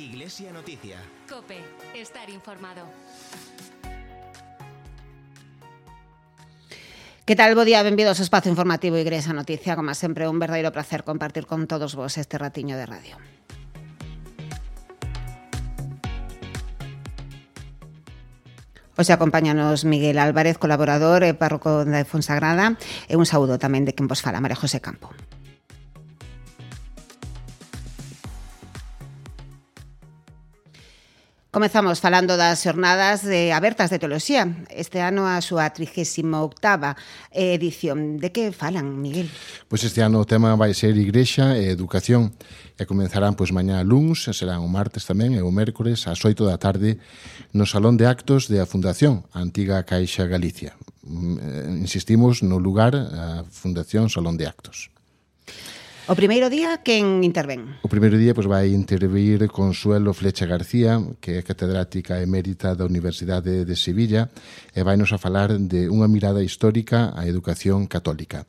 Iglesia Noticia. Cope, estar informado. Que tal? Bo día, benvidos ao espazo informativo Igrexa Noticia Como sempre, un verdadeiro placer compartir con todos vos este ratiño de radio Hoxe acompáñanos Miguel Álvarez, colaborador e párroco da Fonsagrada e un saúdo tamén de quen vos fala, María José Campo. Comezamos falando das xornadas de abertas de teoloxía. este ano a súa 38ª edición. De que falan, Miguel? Pois este ano o tema vai ser Igrexa e Educación, e comenzarán pois mañá luns, serán o martes tamén e o mércores ás 8 da tarde no Salón de Actos da Fundación Antiga Caixa Galicia. Mm, eh, insistimos no lugar a Fundación Salón de Actos. O primeiro día, quen intervén? O primeiro día pois, vai intervir Consuelo Flecha García, que é catedrática emérita da Universidade de Sevilla, e vai nos a falar de unha mirada histórica á educación católica.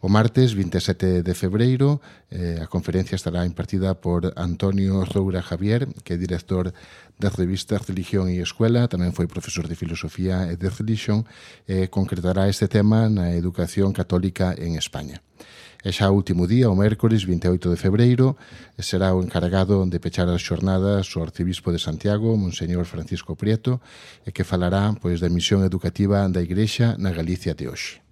O martes 27 de febreiro eh, a conferencia estará impartida por Antonio Roura Javier, que é director da revista Religión e Escuela, tamén foi profesor de Filosofía e de Religión, e eh, concretará este tema na educación católica en España. E xa o último día, o mércores 28 de febreiro, será o encargado de pechar as xornadas o arcebispo de Santiago, Monseñor Francisco Prieto, e que falará pois da misión educativa da Igrexa na Galicia de hoxe.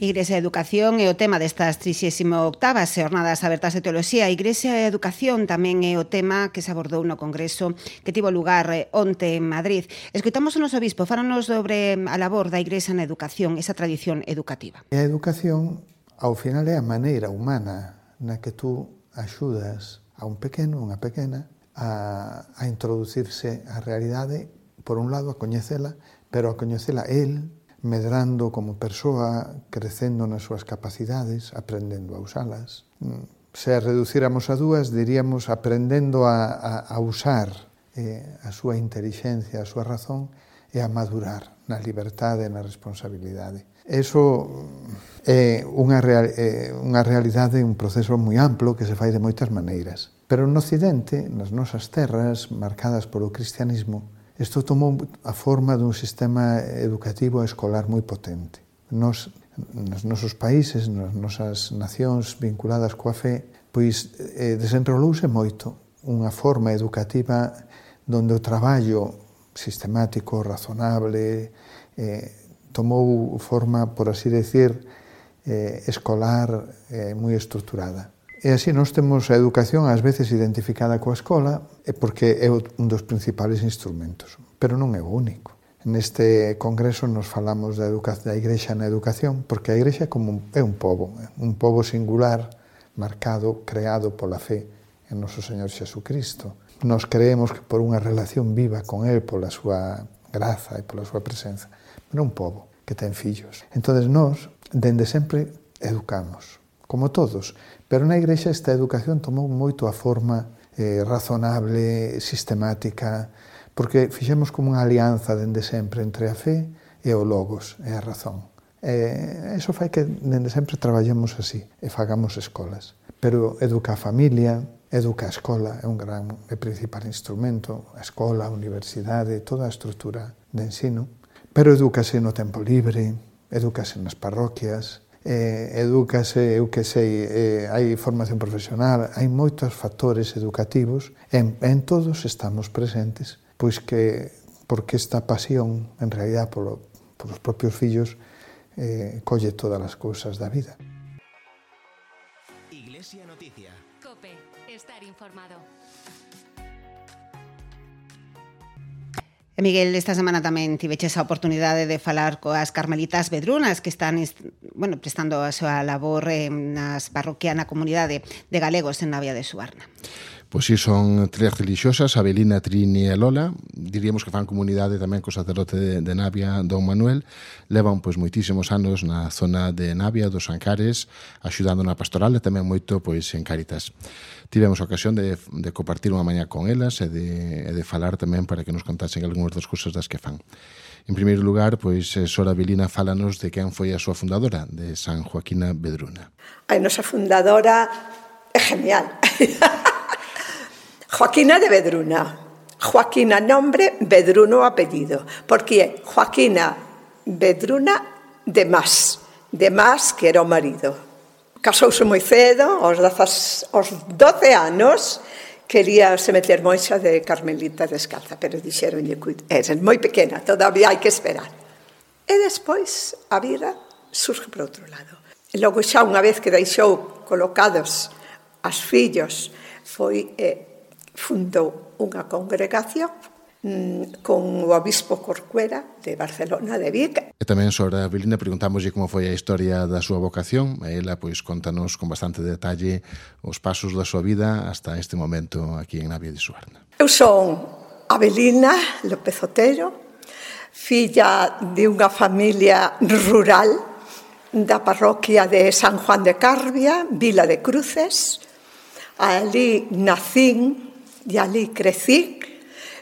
Igrexa e Educación é o tema destas 38ª Xornadas Abertas de Teoloxía. Igrexa e Educación tamén é o tema que se abordou no Congreso que tivo lugar eh, onte en Madrid. Escoitamos o noso obispo, fáranos sobre mm, a labor da Igrexa na educación, esa tradición educativa. A educación, ao final, é a maneira humana na que tú axudas a un pequeno, unha pequena, a, a introducirse a realidade, por un lado, a coñecela, pero a coñecela el medrando como persoa, crecendo nas súas capacidades, aprendendo a usalas. Mm, se a reduciramos a dúas, diríamos aprendendo a, a, a usar eh, a súa inteligencia, a súa razón, e a madurar na libertade e na responsabilidade. Eso mm, é unha, real, é unha realidade, un proceso moi amplo que se fai de moitas maneiras. Pero no Occidente, nas nosas terras marcadas polo cristianismo, Isto tomou a forma dun sistema educativo e escolar moi potente. Nos, nos nosos países, nas nosas nacións vinculadas coa fe, pois eh, desenrolouse moito unha forma educativa donde o traballo sistemático, razonable, eh, tomou forma, por así decir, eh, escolar eh, moi estruturada. E así nós temos a educación ás veces identificada coa escola porque é un dos principales instrumentos, pero non é o único. Neste congreso nos falamos da, educación, da Igrexa na educación porque a Igrexa como é un pobo, un pobo singular, marcado, creado pola fe en noso Señor Xesucristo. Nos creemos que por unha relación viva con El, pola súa graza e pola súa presenza, pero un pobo que ten fillos. Entón, nós, dende sempre, educamos como todos, pero na Igrexa esta educación tomou moito a forma eh, razonable, sistemática, porque fixemos como unha alianza dende sempre entre a fe e o logos, e a razón. E eso fai que dende sempre traballemos así e fagamos escolas. Pero educa a familia, educa a escola, é un gran e principal instrumento, a escola, a universidade, toda a estrutura de ensino. Pero educase no tempo libre, educase nas parroquias, eh, edúcase, eu que sei, eh, hai formación profesional, hai moitos factores educativos, en, en todos estamos presentes, pois que porque esta pasión, en realidad, polo, polos propios fillos, eh, colle todas as cousas da vida. E Miguel, esta semana tamén tiveches a oportunidade de falar coas carmelitas bedrunas que están bueno, prestando a súa labor eh, nas parroquia na comunidade de galegos en Navia de Suarna. Pois si son tres religiosas, Abelina, Trini e Lola, diríamos que fan comunidade tamén co sacerdote de, de Navia, Don Manuel, levan pois moitísimos anos na zona de Navia, dos Ancares, axudando na pastoral e tamén moito pois en Caritas. Tivemos a ocasión de, de compartir unha mañá con elas e de, e de falar tamén para que nos contasen algunhas das cousas das que fan. En primeiro lugar, pois, eh, Sora Abelina fálanos de quen foi a súa fundadora, de San Joaquina Bedruna. A nosa fundadora é genial. Joaquina de Bedruna. Joaquina nombre, Bedruno apellido, porque Joaquina Bedruna de Más, de Más que era o marido. Casouse moi cedo, aos 12, aos 12 anos, quería se meter moixa de Carmelita descalza, pero dixeronlle, eres moi pequena, todavía hai que esperar. E despois a vida surge por outro lado. E logo xa unha vez que deixou colocados as fillos, foi eh, fundou unha congregación mm, con o obispo Corcuera de Barcelona de Vic. E tamén sobre a Belinda preguntámoslle como foi a historia da súa vocación. Ela pois contanos con bastante detalle os pasos da súa vida hasta este momento aquí en Navia de Suarna. Eu son Abelina López Otero, filla de unha familia rural da parroquia de San Juan de Carbia, Vila de Cruces. Ali nacín E ali crecí,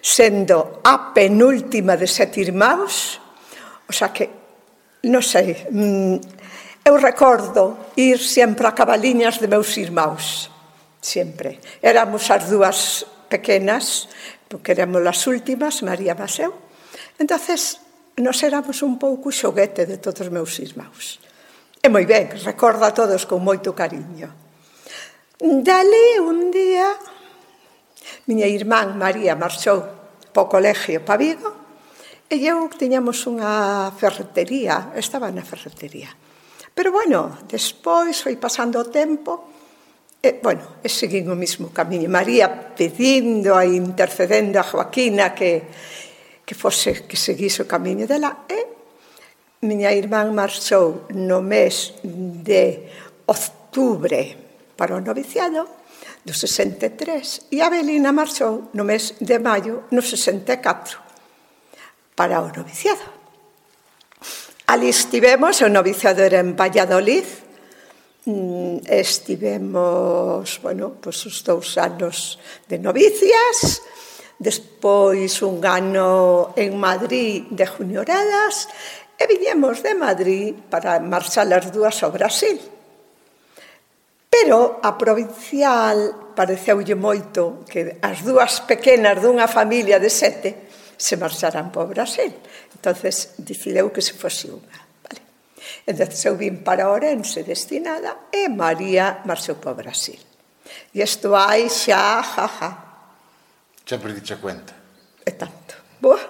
sendo a penúltima de sete irmãos, o xa que, non sei, mm, eu recordo ir sempre a cabaliñas de meus irmãos, sempre. Éramos as dúas pequenas, porque éramos as últimas, María Baseu, entonces nos éramos un pouco xoguete de todos os meus irmãos. E moi ben, recordo a todos con moito cariño. Dali un día Miña irmán María marchou po colegio pa Vigo e eu tiñamos unha ferretería, estaba na ferretería. Pero bueno, despois foi pasando o tempo e, bueno, e seguín o mismo camiño. María pedindo e intercedendo a Joaquina que, que fose que seguise o camiño dela e miña irmán marchou no mes de octubre para o noviciado do 63 e Abelina marchou no mes de maio no 64 para o noviciado. Ali estivemos, o noviciado era en Valladolid, mm, estivemos, bueno, pois os dous anos de novicias, despois un ano en Madrid de junioradas, e viñemos de Madrid para marchar as dúas ao Brasil Pero a provincial pareceulle moito que as dúas pequenas dunha familia de sete se marcharan para o Brasil. entonces decideu que se fose unha. Vale. Entón, eu vim para Orense destinada e María marchou para o Brasil. E isto hai xa, ja, ja. Xa perdiche cuenta. E tanto. Boa.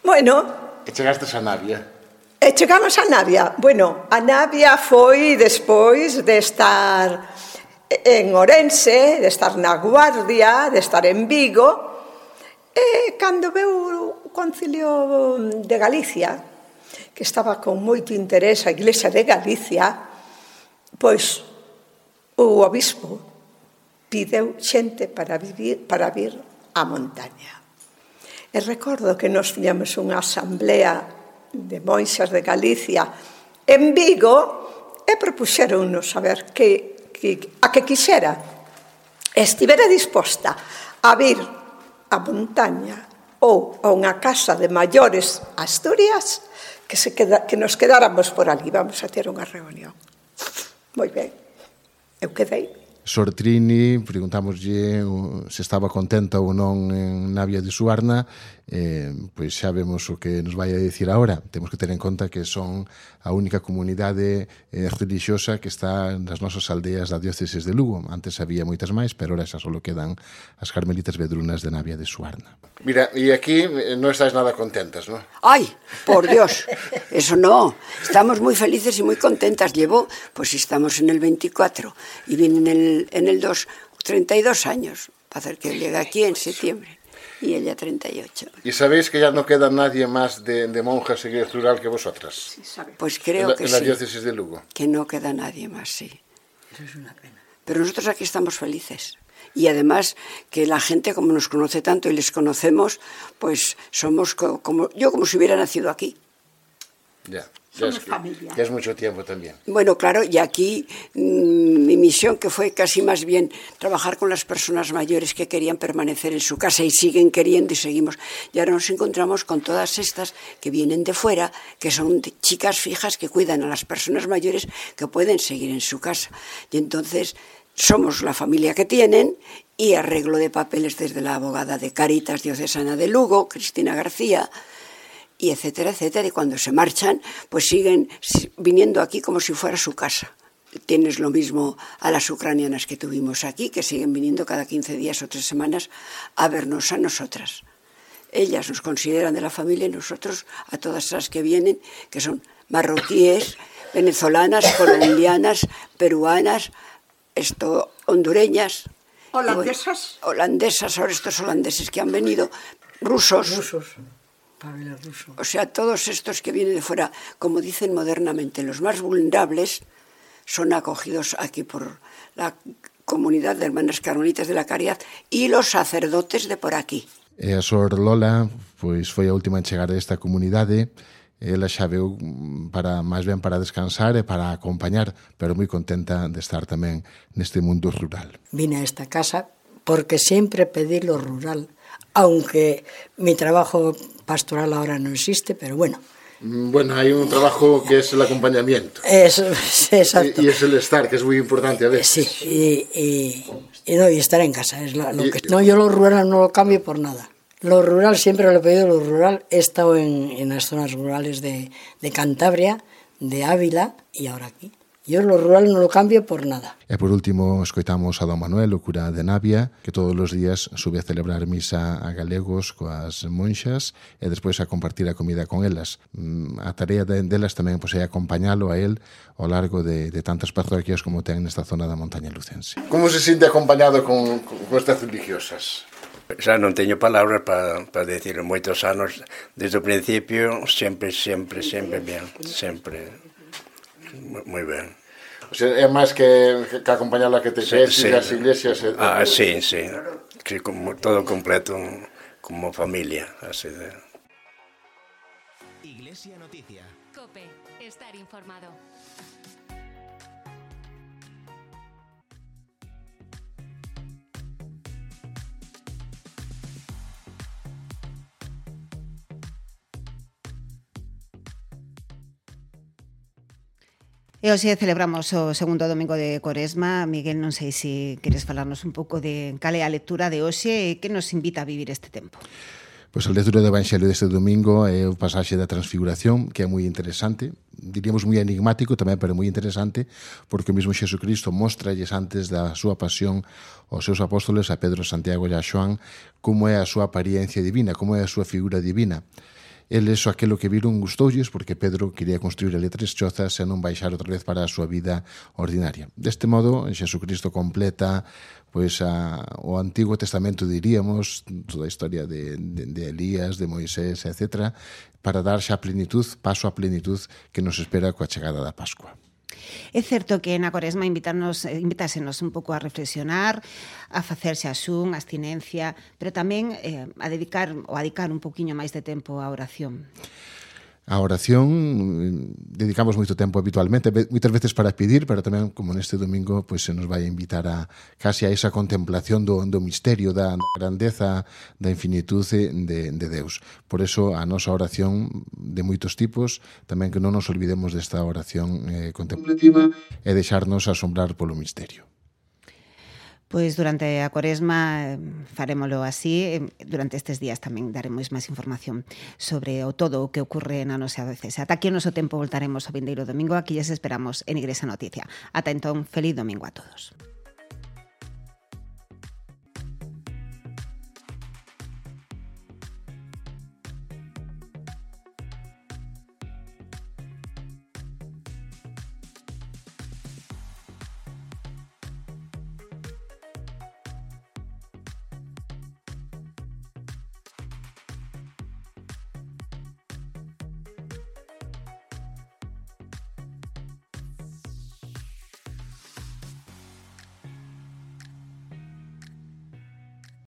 Bueno. E chegaste a Navia. E chegamos a Navia. Bueno, a Navia foi despois de estar eh, en Orense, de estar na Guardia, de estar en Vigo, e cando veu o Concilio de Galicia, que estaba con moito interés a Iglesia de Galicia, pois o obispo pideu xente para vivir para vir á montaña. E recordo que nos tiñamos unha asamblea de Moixas de Galicia en Vigo e propuxeronnos a ver que, que, a que quixera estivera disposta a vir a montaña ou a unha casa de maiores Asturias que, se queda, que nos quedáramos por ali. Vamos a ter unha reunión. Moi ben. Eu quedei. Sortrini, preguntámoslle se estaba contenta ou non en Navia de Suarna eh, pois xa vemos o que nos vai a dicir agora. Temos que ter en conta que son a única comunidade eh, religiosa que está nas nosas aldeas da diócesis de Lugo. Antes había moitas máis, pero ahora xa só quedan as carmelitas vedrunas de Navia de Suarna. Mira, e aquí eh, non estáis nada contentas, non? Ai, por Dios, eso no. Estamos moi felices e moi contentas. Llevo, pois pues estamos en el 24 y viene en el, en el 2, 32 años para hacer que llegue aquí en septiembre. Y ella 38. ¿Y sabéis que ya no queda nadie más de, de monjas en el rural que vosotras? Sí, pues creo en la, que en sí. la diócesis de Lugo. Que no queda nadie más, sí. Eso es una pena. Pero nosotros aquí estamos felices. Y además que la gente, como nos conoce tanto y les conocemos, pues somos como yo como si hubiera nacido aquí. Ya. Somos es que, familia. que es mucho tiempo también. Bueno, claro, y aquí mmm, mi misión que fue casi más bien trabajar con las personas mayores que querían permanecer en su casa y siguen queriendo y seguimos. Y ahora nos encontramos con todas estas que vienen de fuera, que son chicas fijas que cuidan a las personas mayores que pueden seguir en su casa. Y entonces somos la familia que tienen y arreglo de papeles desde la abogada de Caritas Diocesana de Lugo, Cristina García, y etcétera, etcétera. Y cuando se marchan, pues siguen viniendo aquí como si fuera su casa. Tienes lo mismo a las ucranianas que tuvimos aquí, que siguen viniendo cada 15 días o tres semanas a vernos a nosotras. Ellas nos consideran de la familia y nosotros a todas las que vienen, que son marroquíes, venezolanas, colombianas, peruanas, esto, hondureñas, holandesas, holandesas, ahora estos holandeses que han venido, rusos, rusos. Pamela Russo. O sea, todos estos que vienen de fuera, como dicen modernamente, los más vulnerables son acogidos aquí por la comunidad de hermanas carmelitas de la caridad e los sacerdotes de por aquí. E a Sor Lola pois foi a última en chegar a esta comunidade ela xa veu mm, para máis ben para descansar e para acompañar, pero moi contenta de estar tamén neste mundo rural. Vine a esta casa porque sempre pedí lo rural aunque mi trabajo pastoral ahora no existe, pero bueno. Mm, bueno, hay un trabajo que es el acompañamiento. Eso, exacto. Y, y es el estar, que es muy importante a veces. Sí, y, y, y no, y estar en casa. Es lo, lo que, no, yo lo rural no lo cambio por nada. Lo rural, siempre lo he pedido, lo rural. He estado en, en las zonas rurales de, de Cantabria, de Ávila y ahora aquí. Yo lo rural non lo cambio por nada. E por último, escoitamos a Don Manuel, o cura de Navia, que todos os días sube a celebrar misa a galegos coas monxas e despois a compartir a comida con elas. Mm, a tarea delas tamén pois, é acompañalo a él ao largo de, de tantas parroquias como ten nesta zona da montaña lucense. Como se sinte acompañado con, con, con estas religiosas? xa non teño palabras para pa decir moitos anos desde o principio sempre, sempre, sempre ben sempre moi ben O sea, é máis que, que acompañar a que te sí, sí. as iglesias e, Ah, sí, sí. Sí, como todo completo como familia así de... Iglesia Noticia. COPE, estar informado E hoxe celebramos o segundo domingo de Coresma. Miguel, non sei se queres falarnos un pouco de cal é a lectura de hoxe e que nos invita a vivir este tempo. Pois a lectura do Evangelio deste domingo é o pasaxe da transfiguración, que é moi interesante, diríamos moi enigmático tamén, pero moi interesante, porque o mesmo Xesucristo mostralles antes da súa pasión aos seus apóstoles, a Pedro, Santiago e a Xoán, como é a súa apariencia divina, como é a súa figura divina. Eles aquelo que viron gustoulles porque Pedro quería construir ali tres chozas e non baixar outra vez para a súa vida ordinaria. Deste modo, Xesucristo completa pois a, o Antigo Testamento diríamos, toda a historia de, de, de Elías, de Moisés, etc., para dar xa plenitud, paso a plenitud que nos espera coa chegada da Pascua. É certo que na Coresma invitarnos, eh, invitásenos un pouco a reflexionar, a facerse asún, a abstinencia, pero tamén eh, a dedicar ou a dedicar un poquinho máis de tempo á oración. A oración mm, dedicamos moito tempo habitualmente, moitas veces para pedir, pero tamén como neste domingo pois se nos vai invitar a casi a esa contemplación do, do misterio da grandeza, da infinitude de, de Deus. Por eso a nosa oración de moitos tipos, tamén que non nos olvidemos desta oración eh, contemplativa e deixarnos asombrar polo misterio. Pois durante a Cuaresma eh, farémolo así, eh, durante estes días tamén daremos máis información sobre o todo o que ocorre na nosa diocese. Ata aquí o noso tempo voltaremos o vindeiro domingo, aquí lles esperamos en Igresa Noticia. Ata entón, feliz domingo a todos.